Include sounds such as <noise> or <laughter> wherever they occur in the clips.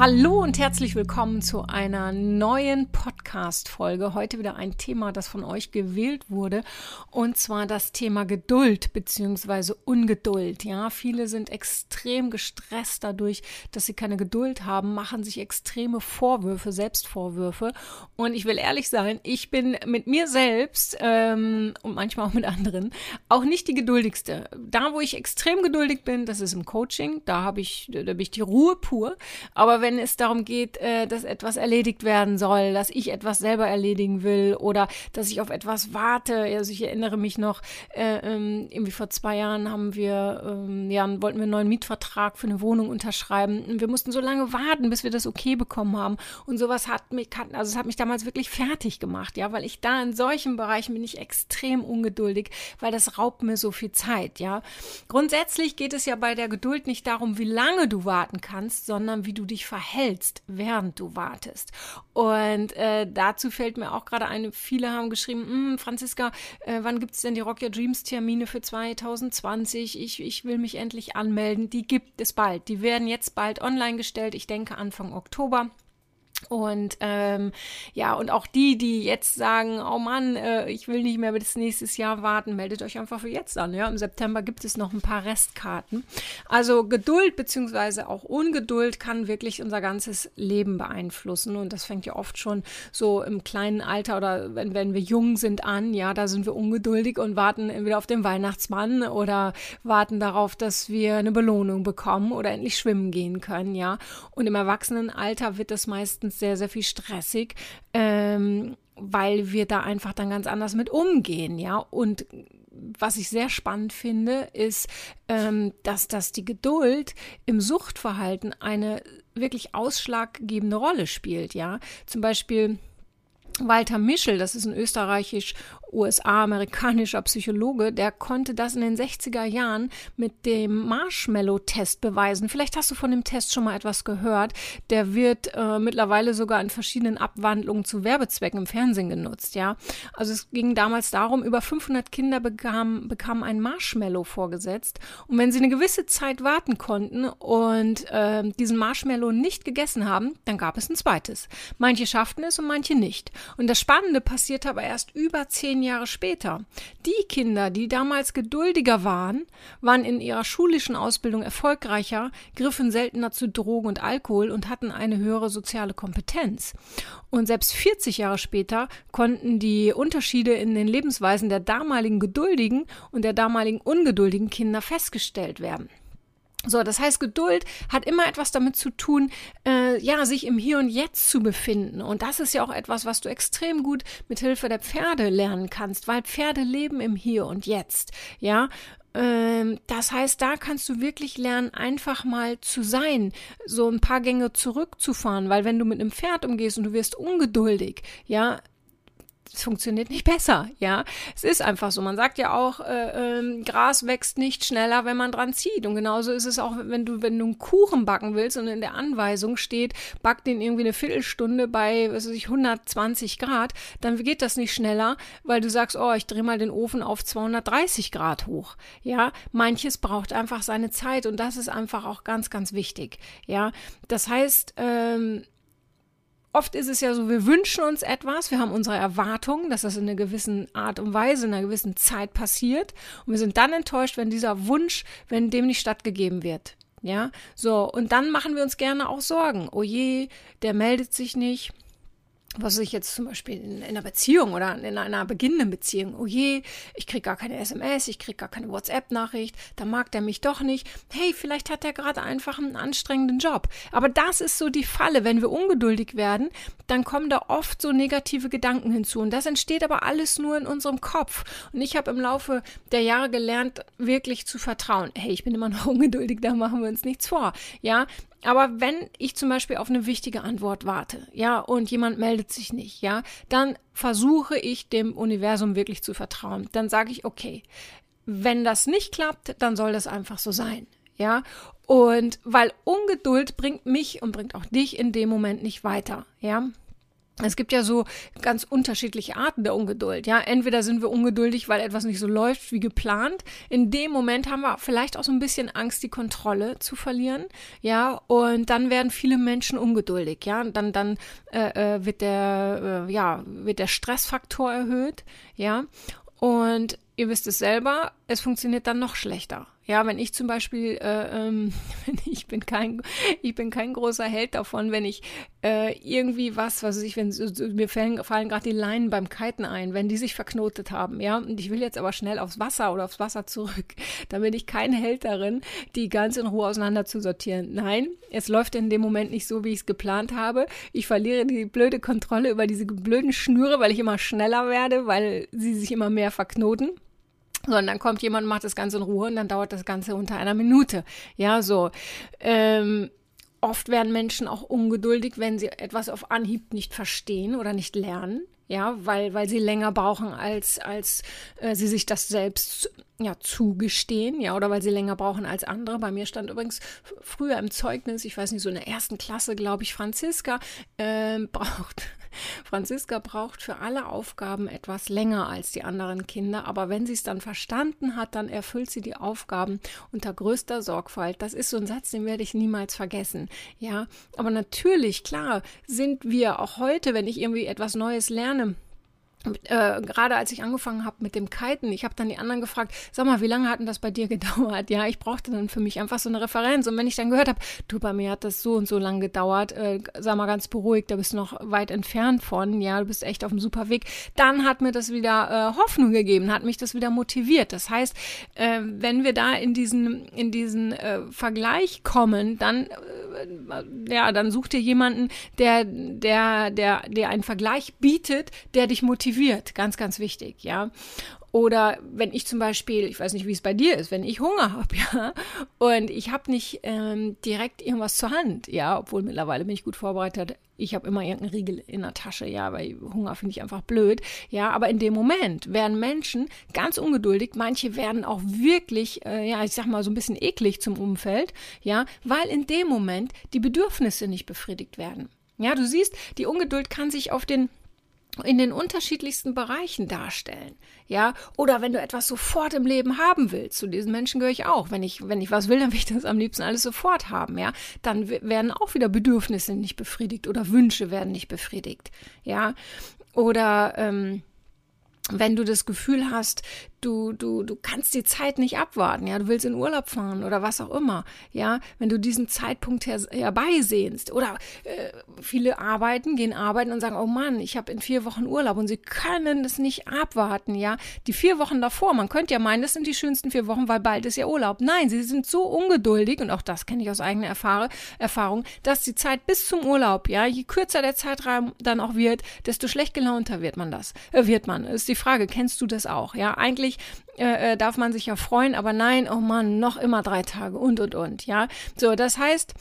Hallo und herzlich willkommen zu einer neuen Podcast-Folge. Heute wieder ein Thema, das von euch gewählt wurde, und zwar das Thema Geduld bzw. Ungeduld. Ja, viele sind extrem gestresst dadurch, dass sie keine Geduld haben, machen sich extreme Vorwürfe, Selbstvorwürfe. Und ich will ehrlich sein, ich bin mit mir selbst ähm, und manchmal auch mit anderen auch nicht die geduldigste. Da, wo ich extrem geduldig bin, das ist im Coaching. Da habe ich, da bin ich die Ruhe pur. Aber wenn wenn es darum geht, äh, dass etwas erledigt werden soll, dass ich etwas selber erledigen will oder dass ich auf etwas warte. Also ich erinnere mich noch, äh, ähm, irgendwie vor zwei Jahren haben wir, ähm, ja, wollten wir einen neuen Mietvertrag für eine Wohnung unterschreiben. Wir mussten so lange warten, bis wir das okay bekommen haben. Und sowas hat mich, also es hat mich damals wirklich fertig gemacht, ja, weil ich da in solchen Bereichen bin ich extrem ungeduldig, weil das raubt mir so viel Zeit, ja. Grundsätzlich geht es ja bei der Geduld nicht darum, wie lange du warten kannst, sondern wie du dich verhältst verhältst, während du wartest. Und äh, dazu fällt mir auch gerade ein, viele haben geschrieben, hm, Franziska, äh, wann gibt es denn die Rock Your Dreams Termine für 2020? Ich, ich will mich endlich anmelden. Die gibt es bald. Die werden jetzt bald online gestellt. Ich denke Anfang Oktober. Und ähm, ja, und auch die, die jetzt sagen, oh Mann, äh, ich will nicht mehr bis nächstes Jahr warten, meldet euch einfach für jetzt an. Ja, im September gibt es noch ein paar Restkarten. Also Geduld beziehungsweise auch Ungeduld kann wirklich unser ganzes Leben beeinflussen. Und das fängt ja oft schon so im kleinen Alter oder wenn, wenn wir jung sind an. Ja, da sind wir ungeduldig und warten entweder auf den Weihnachtsmann oder warten darauf, dass wir eine Belohnung bekommen oder endlich schwimmen gehen können. Ja, und im Erwachsenenalter wird das meistens meistens sehr, sehr viel stressig, ähm, weil wir da einfach dann ganz anders mit umgehen, ja. Und was ich sehr spannend finde, ist, ähm, dass das die Geduld im Suchtverhalten eine wirklich ausschlaggebende Rolle spielt, ja. Zum Beispiel Walter Mischel, das ist ein österreichisch USA-amerikanischer Psychologe, der konnte das in den 60er Jahren mit dem Marshmallow-Test beweisen. Vielleicht hast du von dem Test schon mal etwas gehört. Der wird äh, mittlerweile sogar in verschiedenen Abwandlungen zu Werbezwecken im Fernsehen genutzt, ja. Also es ging damals darum, über 500 Kinder bekamen, bekamen ein Marshmallow vorgesetzt und wenn sie eine gewisse Zeit warten konnten und äh, diesen Marshmallow nicht gegessen haben, dann gab es ein zweites. Manche schafften es und manche nicht. Und das Spannende passierte aber erst über zehn zehn Jahre später. Die Kinder, die damals geduldiger waren, waren in ihrer schulischen Ausbildung erfolgreicher, griffen seltener zu Drogen und Alkohol und hatten eine höhere soziale Kompetenz. Und selbst 40 Jahre später konnten die Unterschiede in den Lebensweisen der damaligen geduldigen und der damaligen ungeduldigen Kinder festgestellt werden. So, das heißt, Geduld hat immer etwas damit zu tun, äh, ja, sich im Hier und Jetzt zu befinden. Und das ist ja auch etwas, was du extrem gut mit Hilfe der Pferde lernen kannst, weil Pferde leben im Hier und Jetzt. Ja, ähm, das heißt, da kannst du wirklich lernen, einfach mal zu sein, so ein paar Gänge zurückzufahren, weil wenn du mit einem Pferd umgehst und du wirst ungeduldig, ja, es funktioniert nicht besser, ja. Es ist einfach so. Man sagt ja auch, äh, äh, Gras wächst nicht schneller, wenn man dran zieht. Und genauso ist es auch, wenn du, wenn du einen Kuchen backen willst und in der Anweisung steht, back den irgendwie eine Viertelstunde bei, was weiß ich, 120 Grad, dann geht das nicht schneller, weil du sagst, oh, ich drehe mal den Ofen auf 230 Grad hoch. Ja, manches braucht einfach seine Zeit und das ist einfach auch ganz, ganz wichtig. Ja, das heißt, ähm, Oft ist es ja so, wir wünschen uns etwas, wir haben unsere Erwartungen, dass das in einer gewissen Art und Weise, in einer gewissen Zeit passiert. Und wir sind dann enttäuscht, wenn dieser Wunsch, wenn dem nicht stattgegeben wird. Ja, so. Und dann machen wir uns gerne auch Sorgen. Oh je, der meldet sich nicht was ich jetzt zum Beispiel in, in, einer Beziehung oder in einer beginnenden Beziehung, oh je, ich krieg gar keine SMS, ich krieg gar keine WhatsApp-Nachricht, da mag der mich doch nicht. Hey, vielleicht hat er gerade einfach einen anstrengenden Job. Aber das ist so die Falle. Wenn wir ungeduldig werden, dann kommen da oft so negative Gedanken hinzu. Und das entsteht aber alles nur in unserem Kopf. Und ich habe im Laufe der Jahre gelernt, wirklich zu vertrauen. Hey, ich bin immer noch <laughs> ungeduldig, da machen wir uns nichts vor. Ja, aber wenn ich zum Beispiel auf eine wichtige Antwort warte, ja, und jemand meldet sich nicht, ja, dann versuche ich dem Universum wirklich zu vertrauen. Dann sage ich, okay, wenn das nicht klappt, dann soll das einfach so sein. Ja, und weil Ungeduld bringt mich und bringt auch dich in dem Moment nicht weiter. Ja, es gibt ja so ganz unterschiedliche Arten der Ungeduld. Ja, entweder sind wir ungeduldig, weil etwas nicht so läuft wie geplant. In dem Moment haben wir vielleicht auch so ein bisschen Angst, die Kontrolle zu verlieren. Ja, und dann werden viele Menschen ungeduldig. Ja, und dann dann äh, äh wird der äh, ja wird der Stressfaktor erhöht. Ja, und ihr wisst es selber, es funktioniert dann noch schlechter. Ja, wenn ich zum Beispiel, äh, ähm, <laughs> ich bin kein, ich bin kein großer Held davon, wenn ich äh, irgendwie was, was ich, wenn mir fallen, fallen gerade die Leinen beim Kiten ein, wenn die sich verknotet haben, ja, und ich will jetzt aber schnell aufs Wasser oder aufs Wasser zurück, <laughs> dann bin ich kein Held darin, die ganz in Ruhe auseinander zu sortieren. Nein, es läuft in dem Moment nicht so, wie ich es geplant habe. Ich verliere die blöde Kontrolle über diese blöden Schnüre, weil ich immer schneller werde, weil sie sich immer mehr verknoten sondern dann kommt jemand, macht das Ganze in Ruhe und dann dauert das Ganze unter einer Minute. Ja, so. Ähm, oft werden Menschen auch ungeduldig, wenn sie etwas auf Anhieb nicht verstehen oder nicht lernen. Ja, weil, weil sie länger brauchen, als, als äh, sie sich das selbst ja, zugestehen, ja, oder weil sie länger brauchen als andere. Bei mir stand übrigens früher im Zeugnis, ich weiß nicht, so in der ersten Klasse, glaube ich, Franziska äh, <laughs> braucht Franziska braucht für alle Aufgaben etwas länger als die anderen Kinder, aber wenn sie es dann verstanden hat, dann erfüllt sie die Aufgaben unter größter Sorgfalt. Das ist so ein Satz, den werde ich niemals vergessen. Ja, aber natürlich, klar, sind wir auch heute, wenn ich irgendwie etwas Neues lerne, äh, gerade als ich angefangen habe mit dem Kiten, ich habe dann die anderen gefragt, sag mal, wie lange hat denn das bei dir gedauert? Ja, ich brauchte dann für mich einfach so eine Referenz. Und wenn ich dann gehört habe, du, bei mir hat das so und so lang gedauert, äh, sag mal ganz beruhigt, da bist du noch weit entfernt von, ja, du bist echt auf einem super Weg, dann hat mir das wieder äh, Hoffnung gegeben, hat mich das wieder motiviert. Das heißt, äh, wenn wir da in diesen, in diesen äh, Vergleich kommen, dann äh, ja, dann such dir jemanden, der, der, der, der einen Vergleich bietet, der dich motiviert. Ganz, ganz wichtig, ja. Oder wenn ich zum Beispiel, ich weiß nicht, wie es bei dir ist, wenn ich Hunger habe, <laughs> ja, und ich habe nicht ähm, direkt irgendwas zur Hand, ja, obwohl mittlerweile bin ich gut vorbereitet. Ich habe immer irgendeinen Riegel in der Tasche, ja, weil Hunger finde ich einfach blöd, ja. Aber in dem Moment werden Menschen ganz ungeduldig. Manche werden auch wirklich, äh, ja, ich sag mal so ein bisschen eklig zum Umfeld, ja, weil in dem Moment die Bedürfnisse nicht befriedigt werden. Ja, du siehst, die Ungeduld kann sich auf den in den unterschiedlichsten Bereichen darstellen. Ja, oder wenn du etwas sofort im Leben haben willst, zu diesen Menschen gehöre ich auch. Wenn ich, wenn ich was will, dann will ich das am liebsten alles sofort haben, ja. Dann werden auch wieder Bedürfnisse nicht befriedigt oder Wünsche werden nicht befriedigt, ja. Oder, ähm, wenn du das Gefühl hast, du, du, du kannst die Zeit nicht abwarten, ja, du willst in Urlaub fahren oder was auch immer, ja, wenn du diesen Zeitpunkt her, herbeisehnst oder äh, viele arbeiten, gehen arbeiten und sagen, oh Mann, ich habe in vier Wochen Urlaub und sie können das nicht abwarten, ja, die vier Wochen davor, man könnte ja meinen, das sind die schönsten vier Wochen, weil bald ist ja Urlaub. Nein, sie sind so ungeduldig und auch das kenne ich aus eigener Erfahrung, dass die Zeit bis zum Urlaub, ja, je kürzer der Zeitraum dann auch wird, desto schlecht gelaunter wird man das, äh, wird man. Ist die Frage, kennst du das auch, ja, eigentlich eigentlich äh, äh, darf man sich ja freuen, aber nein, oh Mann, noch immer drei Tage und und und, ja. So, das heißt,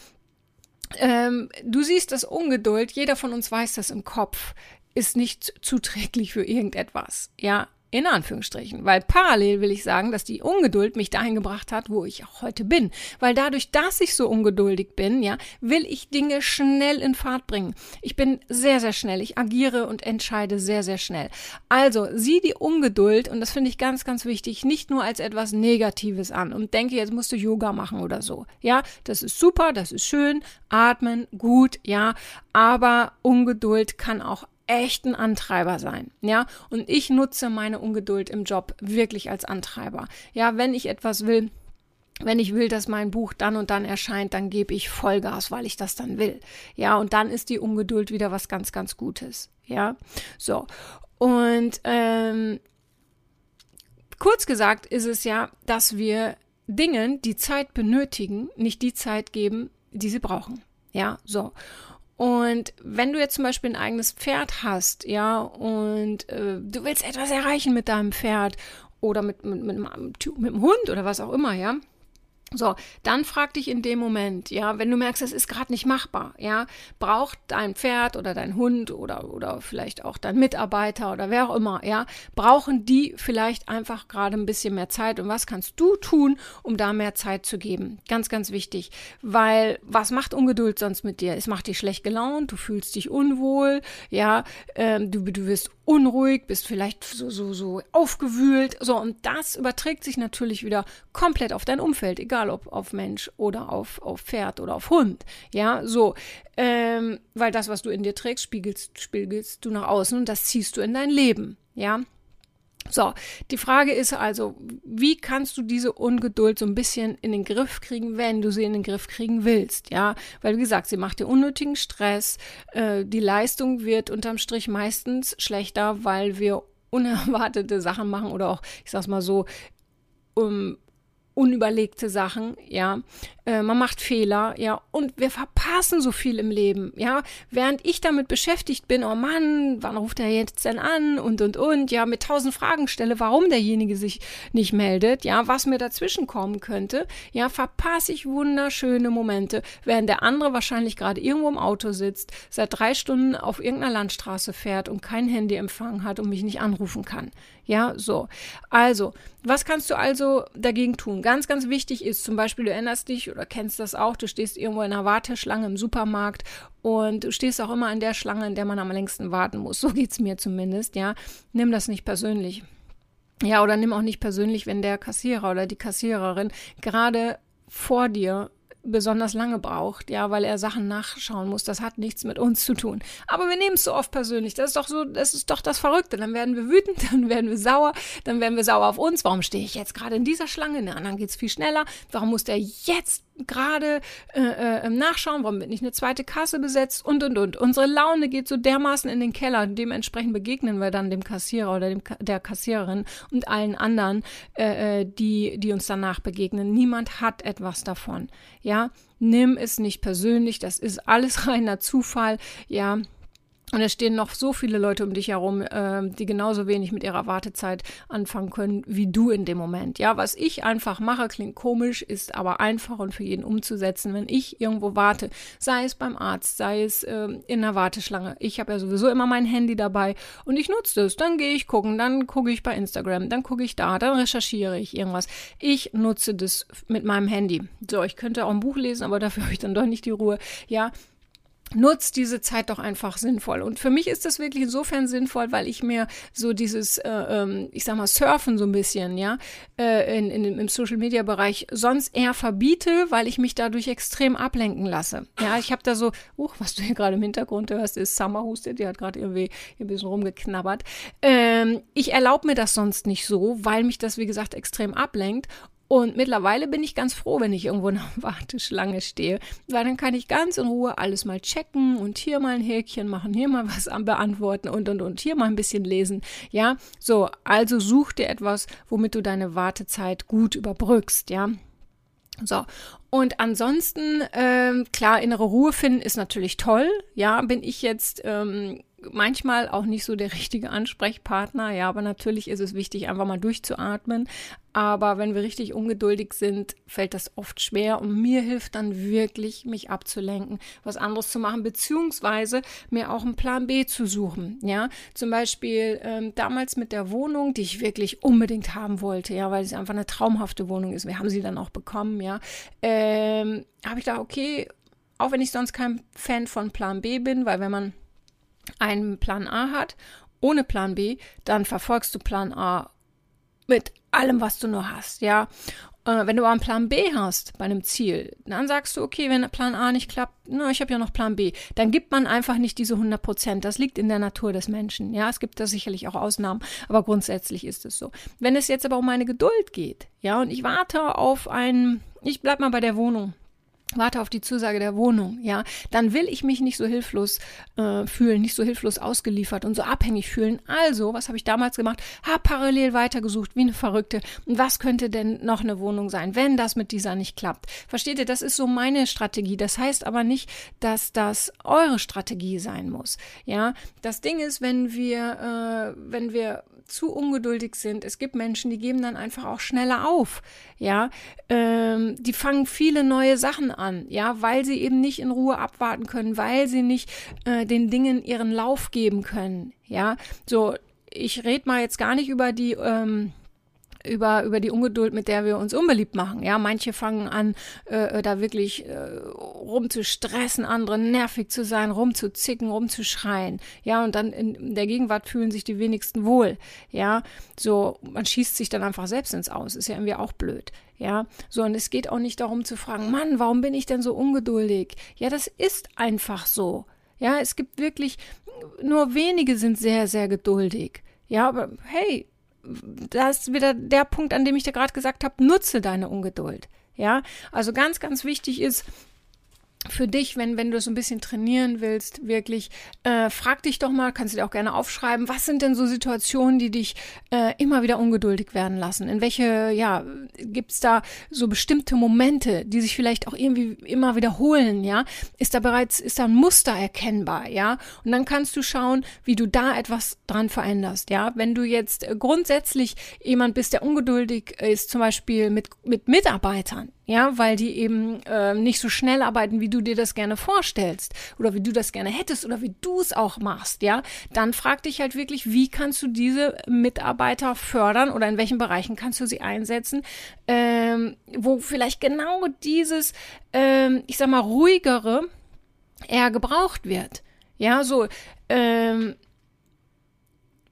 ähm, du siehst das Ungeduld, jeder von uns weiß das im Kopf, ist nicht zuträglich für irgendetwas, ja. In Anführungsstrichen. Weil parallel will ich sagen, dass die Ungeduld mich dahin gebracht hat, wo ich auch heute bin. Weil dadurch, dass ich so ungeduldig bin, ja, will ich Dinge schnell in Fahrt bringen. Ich bin sehr, sehr schnell. Ich agiere und entscheide sehr, sehr schnell. Also, sieh die Ungeduld, und das finde ich ganz, ganz wichtig, nicht nur als etwas Negatives an und denke, jetzt musst du Yoga machen oder so. Ja, das ist super, das ist schön, atmen, gut, ja, aber Ungeduld kann auch echten Antreiber sein, ja. Und ich nutze meine Ungeduld im Job wirklich als Antreiber. Ja, wenn ich etwas will, wenn ich will, dass mein Buch dann und dann erscheint, dann gebe ich Vollgas, weil ich das dann will. Ja, und dann ist die Ungeduld wieder was ganz, ganz Gutes. Ja, so. Und ähm, kurz gesagt ist es ja, dass wir Dingen, die Zeit benötigen, nicht die Zeit geben, die sie brauchen. Ja, so. Und wenn du jetzt zum Beispiel ein eigenes Pferd hast, ja, und äh, du willst etwas erreichen mit deinem Pferd oder mit, mit, mit, mit, mit dem Hund oder was auch immer, ja, So, dann frag dich in dem Moment, ja, wenn du merkst, es ist gerade nicht machbar, ja, braucht dein Pferd oder dein Hund oder, oder vielleicht auch dein Mitarbeiter oder wer auch immer, ja, brauchen die vielleicht einfach gerade ein bisschen mehr Zeit und was kannst du tun, um da mehr Zeit zu geben? Ganz, ganz wichtig, weil was macht Ungeduld sonst mit dir? Es macht dich schlecht gelaunt, du fühlst dich unwohl, ja, ähm, du, du wirst unruhig, bist vielleicht so, so, so aufgewühlt, so, und das überträgt sich natürlich wieder komplett auf dein Umfeld, egal egal ob auf Mensch oder auf, auf Pferd oder auf Hund. Ja, so. Ähm, weil das, was du in dir trägst, spiegelst, spiegelst du nach außen und das ziehst du in dein Leben. Ja. So, die Frage ist also, wie kannst du diese Ungeduld so ein bisschen in den Griff kriegen, wenn du sie in den Griff kriegen willst, ja? Weil, wie gesagt, sie macht dir unnötigen Stress, äh, die Leistung wird unterm Strich meistens schlechter, weil wir unerwartete Sachen machen oder auch, ich sag's mal so, um, unüberlegte Sachen, ja. Äh, man macht Fehler, ja. Und wir verpassen so viel im Leben, ja. Während ich damit beschäftigt bin, oh Mann, wann ruft er jetzt denn an und, und, und, ja, mit tausend Fragen stelle, warum derjenige sich nicht meldet, ja, was mir dazwischen kommen könnte, ja, verpasse ich wunderschöne Momente, während der andere wahrscheinlich gerade irgendwo im Auto sitzt, seit drei Stunden auf irgendeiner Landstraße fährt und kein Handyempfang hat und mich nicht anrufen kann. Ja, so. Also, was kannst du also dagegen tun? Ganz, ganz wichtig ist zum Beispiel, du erinnerst dich oder kennst das auch, du stehst irgendwo in einer Warteschlange im Supermarkt und du stehst auch immer in der Schlange, in der man am längsten warten muss. <laughs> So geht's mir zumindest, ja. Nimm das nicht persönlich. Ja, oder nimm auch nicht persönlich, wenn der Kassierer oder die Kassiererin gerade vor dir besonders lange braucht, ja, weil er Sachen nachschauen muss. Das hat nichts mit uns zu tun. Aber wir nehmen es so oft persönlich. Das ist doch so, das ist doch das Verrückte. Dann werden wir wütend, <laughs> dann werden wir sauer, dann werden wir sauer auf uns. Warum stehe ich jetzt gerade in dieser Schlange? Der anderen geht es viel schneller. Warum muss der jetzt gerade äh, äh, Nachschauen, warum wird nicht eine zweite Kasse besetzt und und und. Unsere Laune geht so dermaßen in den Keller. Dementsprechend begegnen wir dann dem Kassierer oder dem, der Kassiererin und allen anderen, äh, äh, die, die uns danach begegnen. Niemand hat etwas davon. Ja, nimm es nicht persönlich. Das ist alles <laughs> reiner Zufall. Ja, und es stehen noch so viele Leute um dich herum, äh, die genauso wenig mit ihrer Wartezeit anfangen können wie du in dem Moment. Ja, was ich einfach mache, klingt komisch, ist aber einfach und für jeden umzusetzen, wenn ich irgendwo warte, sei es beim Arzt, sei es äh, in der Warteschlange. Ich habe ja sowieso immer mein Handy dabei und ich nutze das. Dann gehe ich gucken, dann gucke ich bei Instagram, dann gucke ich da, dann recherchiere ich irgendwas. Ich nutze das mit meinem Handy. So, ich könnte auch ein Buch lesen, aber dafür <laughs> habe ich dann doch nicht die Ruhe. Ja, nutzt diese Zeit doch einfach sinnvoll. Und für mich ist das wirklich insofern sinnvoll, weil ich mir so dieses, äh, ähm, ich sag mal, Surfen so ein bisschen, ja, äh, in, in, im Social Media Bereich sonst eher verbiete, weil ich mich dadurch extrem ablenken lasse. Ja, ich habe da so, uh, was du hier gerade im Hintergrund hörst, ist Summer Hustet, die hat gerade irgendwie ein bisschen rumgeknabbert. Ähm, ich erlaube mir das sonst nicht so, weil mich das, wie gesagt, extrem ablenkt. Und mittlerweile bin ich ganz froh, wenn ich irgendwo in einer <laughs> Warteschlange stehe, weil dann kann ich ganz in Ruhe alles mal checken und hier mal ein Häkchen machen, hier mal was beantworten und und und hier mal ein bisschen lesen. Ja, so, also such dir etwas, womit du deine Wartezeit gut überbrückst, ja. So, und ansonsten, ähm, klar, innere Ruhe finden ist natürlich toll. Ja, bin ich jetzt ähm, manchmal auch nicht so der richtige Ansprechpartner. Ja, aber natürlich ist es wichtig, einfach mal durchzuatmen. Aber wenn wir richtig ungeduldig sind, fällt das oft schwer und mir hilft dann wirklich, mich abzulenken, was anderes zu machen, beziehungsweise mir auch einen Plan B zu suchen. Ja, zum Beispiel ähm, damals mit der Wohnung, die ich wirklich unbedingt haben wollte, ja, weil es einfach eine traumhafte Wohnung ist. Wir haben sie dann auch bekommen, ja. Ähm, habe ich da okay, auch wenn ich sonst kein Fan von Plan B bin, weil wenn man einen Plan A hat, ohne Plan B, dann verfolgst du Plan A mit allem, was du nur hast, ja. Äh, wenn du aber einen Plan B hast bei einem Ziel, dann sagst du, okay, wenn Plan A nicht klappt, na, ich habe ja noch Plan B. Dann gibt man einfach nicht diese 100 Prozent. Das liegt in der Natur des Menschen. Ja, es gibt da sicherlich auch Ausnahmen, aber grundsätzlich ist es so. Wenn es jetzt aber um meine Geduld geht, ja, und ich warte auf einen, ich bleib mal bei der Wohnung, warte auf die Zusage der Wohnung, ja, dann will ich mich nicht so hilflos äh, fühlen, nicht so hilflos ausgeliefert und so abhängig fühlen. Also, was habe ich damals gemacht? Hab parallel weitergesucht, wie eine Verrückte. Und was könnte denn noch eine Wohnung sein, wenn das mit dieser nicht klappt? Versteht ihr, das ist so meine Strategie. Das heißt aber nicht, dass das eure Strategie sein muss. Ja, das Ding ist, wenn wir, äh, wenn wir zu ungeduldig sind. Es gibt Menschen, die geben dann einfach auch schneller auf. Ja, ähm, die fangen viele neue Sachen an. Ja, weil sie eben nicht in Ruhe abwarten können, weil sie nicht äh, den Dingen ihren Lauf geben können. Ja, so ich rede mal jetzt gar nicht über die ähm, über, über die Ungeduld, mit der wir uns unbeliebt machen. Ja, manche fangen an, äh, da wirklich äh, rumzustressen, andere nervig zu sein, rumzuzicken, rumzuschreien. Ja, und dann in der Gegenwart fühlen sich die wenigsten wohl. Ja, so, man schießt sich dann einfach selbst ins Aus. Ist ja irgendwie auch blöd. Ja, so, und es geht auch nicht darum zu fragen, Mann, warum bin ich denn so ungeduldig? Ja, das ist einfach so. Ja, es gibt wirklich, nur wenige sind sehr, sehr geduldig. Ja, aber hey, da ist wieder der Punkt, an dem ich dir gerade gesagt habe, nutze deine Ungeduld. Ja, also ganz, ganz wichtig ist, für dich, wenn, wenn du so ein bisschen trainieren willst, wirklich, äh, frag dich doch mal, kannst du dir auch gerne aufschreiben, was sind denn so Situationen, die dich äh, immer wieder ungeduldig werden lassen? In welche, ja, gibt's da so bestimmte Momente, die sich vielleicht auch irgendwie immer wiederholen, ja? Ist da bereits, ist da ein Muster erkennbar, ja? Und dann kannst du schauen, wie du da etwas dran veränderst, ja? Wenn du jetzt grundsätzlich jemand bist, der ungeduldig ist, zum Beispiel mit, mit Mitarbeitern, ja, weil die eben äh, nicht so schnell arbeiten, wie du dir das gerne vorstellst oder wie du das gerne hättest oder wie du es auch machst, ja, dann frag dich halt wirklich, wie kannst du diese Mitarbeiter fördern oder in welchen Bereichen kannst du sie einsetzen, ähm, wo vielleicht genau dieses, ähm, ich sag mal, ruhigere eher gebraucht wird. Ja, so, ähm,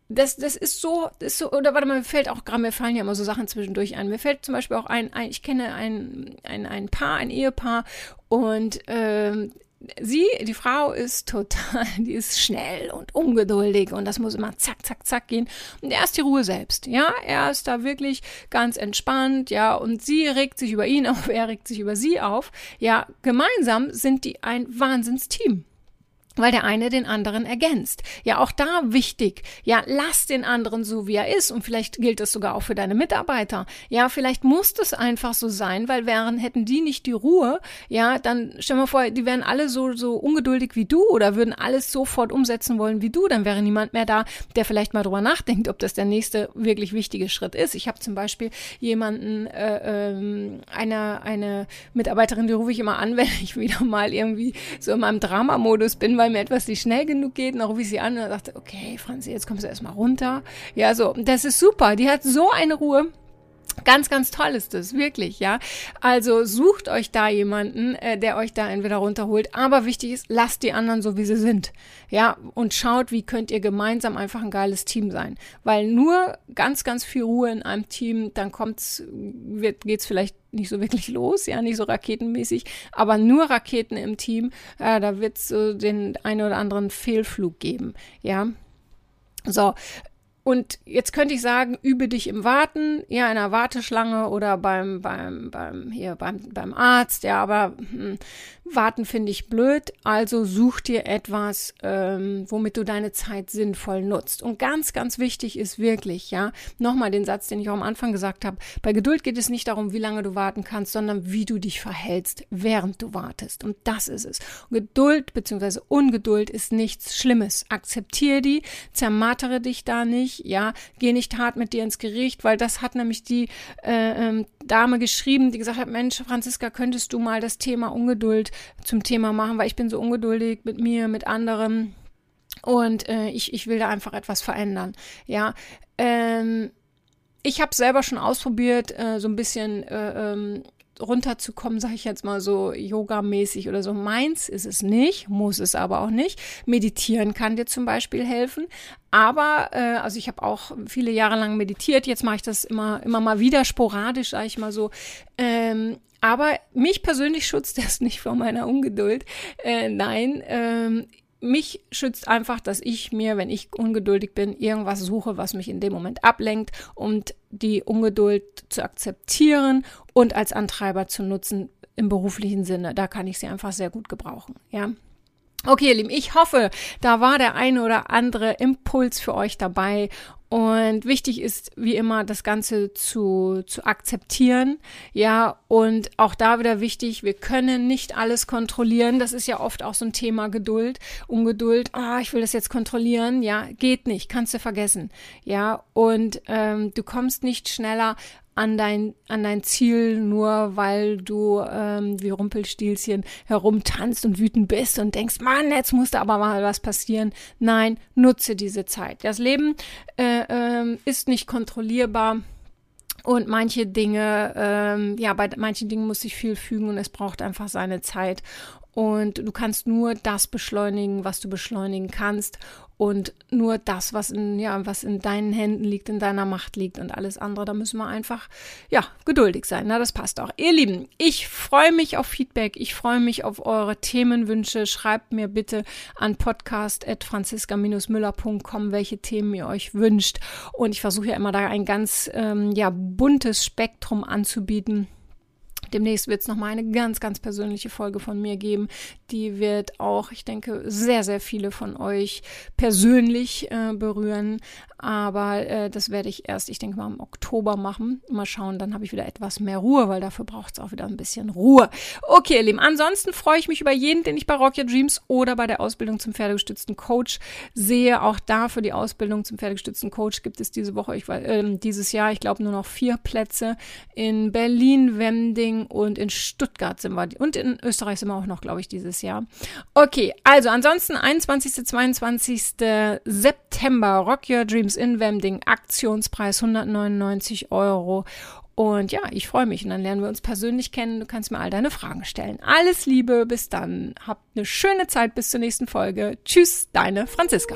das, das ist so, das ist so, oder warte mal, mir fällt auch gerade, mir fallen ja immer so Sachen zwischendurch ein. Mir fällt zum Beispiel auch ein, ein ich kenne ein, ein, ein Paar, ein Ehepaar und ähm, sie, die Frau ist total, <laughs> die ist schnell und ungeduldig und das muss immer zack, zack, zack gehen. Und er ist die Ruhe selbst, ja, er ist da wirklich ganz entspannt, ja, und sie regt sich über ihn <laughs> auf, er regt sich über sie auf. Ja, gemeinsam sind die ein Wahnsinnsteam weil der eine den anderen ergänzt. Ja, auch da wichtig. Ja, lass den anderen so, wie er ist. Und vielleicht gilt das sogar auch für deine Mitarbeiter. Ja, vielleicht muss das einfach so sein, weil wären, hätten die nicht die Ruhe, ja, dann stell mal vor, die wären alle so, so ungeduldig wie du oder würden alles sofort umsetzen wollen wie du. Dann wäre niemand mehr da, der vielleicht mal drüber nachdenkt, ob das der nächste wirklich wichtige Schritt ist. Ich habe zum Beispiel jemanden, äh, ähm, eine, eine Mitarbeiterin, die rufe ich immer an, <laughs> wenn ich wieder mal irgendwie so in meinem Dramamodus bin, weil weil mir etwas nicht schnell genug geht, dann rufe ich sie an und dachte, okay, Franzi, jetzt kommst du erstmal runter. Ja, so, das ist super. Die hat so eine Ruhe. Ganz, ganz toll ist es, wirklich, ja. Also sucht euch da jemanden, äh, der euch da entweder runterholt. Aber wichtig ist, lasst die anderen so, wie sie sind. Ja, und schaut, wie könnt ihr gemeinsam einfach ein geiles Team sein. Weil nur ganz, ganz viel Ruhe in einem Team, dann kommt's, wird, geht's vielleicht nicht so wirklich los, ja, nicht so raketenmäßig, aber nur Raketen im Team, äh, da wird's so den einen oder anderen Fehlflug geben, ja. So, und jetzt könnte ich sagen, übe dich im Warten, ja, in einer Warteschlange oder beim, beim, beim, hier, beim, beim Arzt, ja, aber hm, warten finde ich blöd. Also such dir etwas, ähm, womit du deine Zeit sinnvoll nutzt. Und ganz, ganz wichtig ist wirklich, ja, nochmal den Satz, den ich auch am Anfang gesagt habe. Bei Geduld geht es nicht darum, wie lange du warten kannst, sondern wie du dich verhältst, während du wartest. Und das ist es. Geduld bzw. Ungeduld ist nichts Schlimmes. Akzeptiere die, zermartere dich da nicht ja, geh nicht hart mit dir ins Gericht, weil das hat nämlich die äh, ähm, Dame geschrieben, die gesagt hat, Mensch, Franziska, könntest du mal das Thema Ungeduld zum Thema machen, weil ich bin so ungeduldig mit mir, mit anderen und äh, ich, ich will da einfach etwas verändern, ja. Ähm, ich habe selber schon ausprobiert, äh, so ein bisschen äh, ähm, runterzukommen, sage ich jetzt mal so yogamäßig oder so. Meins ist es nicht, muss es aber auch nicht. Meditieren kann dir zum Beispiel helfen. Aber, äh, also ich habe auch viele Jahre lang meditiert, jetzt mache ich das immer, immer mal wieder sporadisch, sage ich mal so. Ähm, aber mich persönlich schützt das nicht vor meiner Ungeduld. Äh, nein, ähm, mich schützt einfach, dass ich mir, wenn ich ungeduldig bin, irgendwas suche, was mich in dem Moment ablenkt und die Ungeduld zu akzeptieren und als Antreiber zu nutzen im beruflichen Sinne. Da kann ich sie einfach sehr gut gebrauchen, ja. Okay, ihr Lieben, ich hoffe, da war der eine oder andere Impuls für euch dabei und wichtig ist, wie immer, das Ganze zu, zu akzeptieren. Ja, und auch da wieder wichtig, wir können nicht alles kontrollieren. Das ist ja oft auch so ein Thema Geduld, Ungeduld. Ah, ich will das jetzt kontrollieren. Ja, geht nicht, kannst du vergessen. Ja, und ähm, du kommst nicht schneller an dein, an dein Ziel, nur weil du ähm, wie Rumpelstilzchen herumtanzt und wütend bist und denkst, Mann, jetzt musste aber mal was passieren. Nein, nutze diese Zeit. Das Leben äh, äh, ist nicht kontrollierbar. Und manche Dinge, ähm, ja, bei manchen Dingen muss sich viel fügen und es braucht einfach seine Zeit. Und du kannst nur das beschleunigen, was du beschleunigen kannst und nur das, was in, ja, was in deinen Händen liegt, in deiner Macht liegt und alles andere, da müssen wir einfach, ja, geduldig sein. Na, das passt auch. Ihr Lieben, ich freue mich auf Feedback. Ich freue mich auf eure Themenwünsche. Schreibt mir bitte an podcast.franziska-müller.com, welche Themen ihr euch wünscht. Und ich versuche ja immer da ein ganz, ähm, ja, buntes Spektrum anzubieten Demnächst wird es nochmal eine ganz, ganz persönliche Folge von mir geben. Die wird auch, ich denke, sehr, sehr viele von euch persönlich äh, berühren. Aber äh, das werde ich erst, ich denke mal, im Oktober machen. Mal schauen, dann habe ich wieder etwas mehr Ruhe, weil dafür braucht es auch wieder ein bisschen Ruhe. Okay, ihr Lieben, ansonsten freue ich mich über jeden, den ich bei Rock Your Dreams oder bei der Ausbildung zum pferdegestützten Coach sehe. Auch da für die Ausbildung zum pferdegestützten Coach gibt es diese Woche, ich äh, dieses Jahr, ich glaube, nur noch vier Plätze in Berlin, Wending und in Stuttgart sind wir. Und in Österreich sind wir auch noch, glaube ich, dieses Jahr. Okay, also ansonsten 21. 22. September Rock Your Dreams Dreams in Wemding, Aktionspreis 199 Euro. Und ja, ich freue mich und dann lernen wir uns persönlich kennen. Du kannst mir all deine Fragen stellen. Alles Liebe, bis dann. Habt eine schöne Zeit bis zur nächsten Folge. Tschüss, deine Franziska.